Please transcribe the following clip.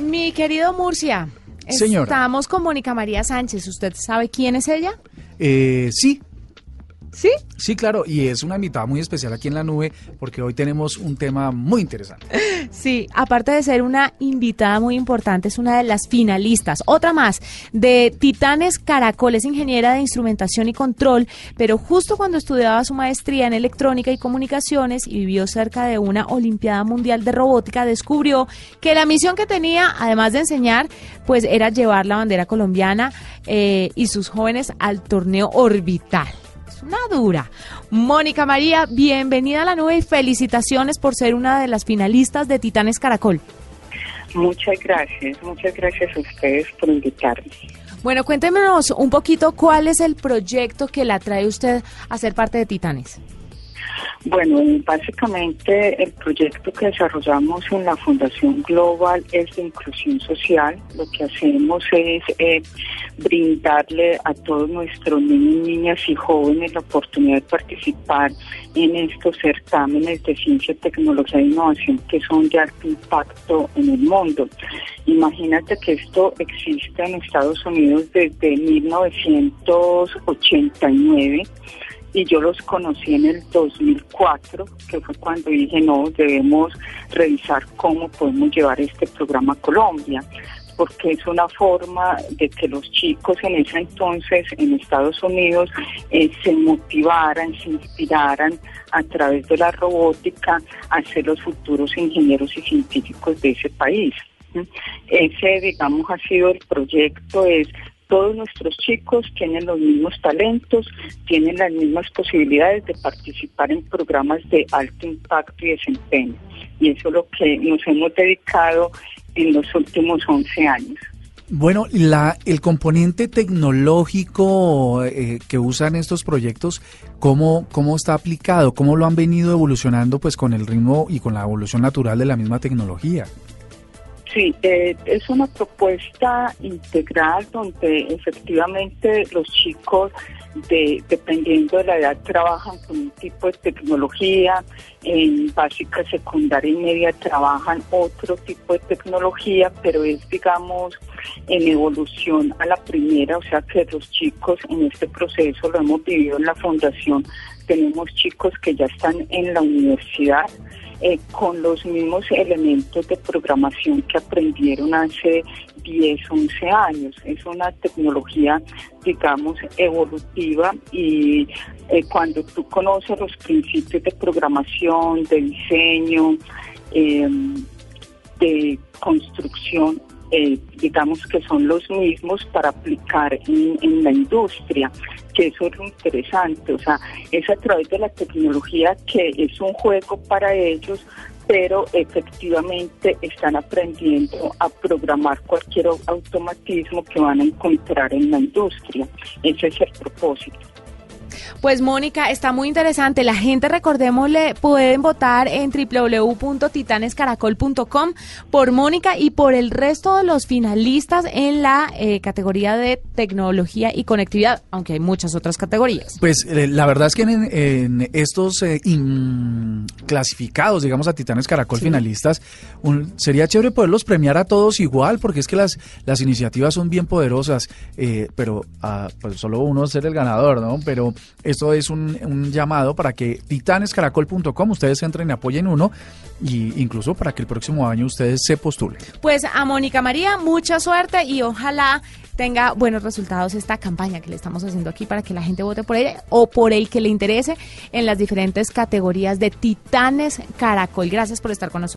Mi querido Murcia, Señora. estamos con Mónica María Sánchez. ¿Usted sabe quién es ella? Eh, sí, ¿Sí? sí, claro, y es una invitada muy especial aquí en la nube porque hoy tenemos un tema muy interesante. Sí, aparte de ser una invitada muy importante, es una de las finalistas. Otra más, de Titanes Caracol, es ingeniera de instrumentación y control, pero justo cuando estudiaba su maestría en electrónica y comunicaciones y vivió cerca de una Olimpiada Mundial de Robótica, descubrió que la misión que tenía, además de enseñar, pues era llevar la bandera colombiana eh, y sus jóvenes al torneo orbital. Es una dura. Mónica María, bienvenida a la nube y felicitaciones por ser una de las finalistas de Titanes Caracol. Muchas gracias, muchas gracias a ustedes por invitarme. Bueno, cuéntenos un poquito cuál es el proyecto que la trae usted a ser parte de Titanes. Bueno, básicamente el proyecto que desarrollamos en la Fundación Global es de inclusión social. Lo que hacemos es eh, brindarle a todos nuestros niños, niñas y jóvenes la oportunidad de participar en estos certámenes de ciencia, tecnología e innovación que son de alto impacto en el mundo. Imagínate que esto existe en Estados Unidos desde 1989 y yo los conocí en el 2004, que fue cuando dije, no, debemos revisar cómo podemos llevar este programa a Colombia, porque es una forma de que los chicos en ese entonces en Estados Unidos eh, se motivaran, se inspiraran a través de la robótica a ser los futuros ingenieros y científicos de ese país. Ese, digamos, ha sido el proyecto, es todos nuestros chicos tienen los mismos talentos, tienen las mismas posibilidades de participar en programas de alto impacto y desempeño. Y eso es lo que nos hemos dedicado en los últimos 11 años. Bueno, la, el componente tecnológico eh, que usan estos proyectos, ¿cómo, ¿cómo está aplicado? ¿Cómo lo han venido evolucionando pues con el ritmo y con la evolución natural de la misma tecnología? Sí, eh, es una propuesta integral donde efectivamente los chicos, de, dependiendo de la edad, trabajan con un tipo de tecnología, en básica, secundaria y media trabajan otro tipo de tecnología, pero es, digamos, en evolución a la primera, o sea que los chicos en este proceso lo hemos vivido en la fundación, tenemos chicos que ya están en la universidad, eh, con los mismos elementos de programación que aprendieron hace 10, 11 años. Es una tecnología, digamos, evolutiva y eh, cuando tú conoces los principios de programación, de diseño, eh, de construcción, eh, digamos que son los mismos para aplicar en, en, la industria, que eso es lo interesante, o sea, es a través de la tecnología que es un juego para ellos, pero efectivamente están aprendiendo a programar cualquier automatismo que van a encontrar en la industria. Ese es el propósito. Pues Mónica, está muy interesante. La gente, recordémosle, pueden votar en www.titanescaracol.com por Mónica y por el resto de los finalistas en la eh, categoría de tecnología y conectividad, aunque hay muchas otras categorías. Pues eh, la verdad es que en, en estos eh, in, clasificados, digamos, a Titanes Caracol sí. finalistas, un, sería chévere poderlos premiar a todos igual, porque es que las, las iniciativas son bien poderosas, pero uh, pues solo uno ser el ganador, ¿no? Pero esto es un, llamado para que titanescaracol.com ustedes entren y apoyen uno y incluso para que el próximo año ustedes se postulen. Pues a Mónica María, mucha suerte y ojalá tenga buenos resultados esta campaña que le estamos haciendo aquí para que la gente vote por ella o por el que le interese en las diferentes categorías de Titanes Caracol. Gracias por estar con nosotros.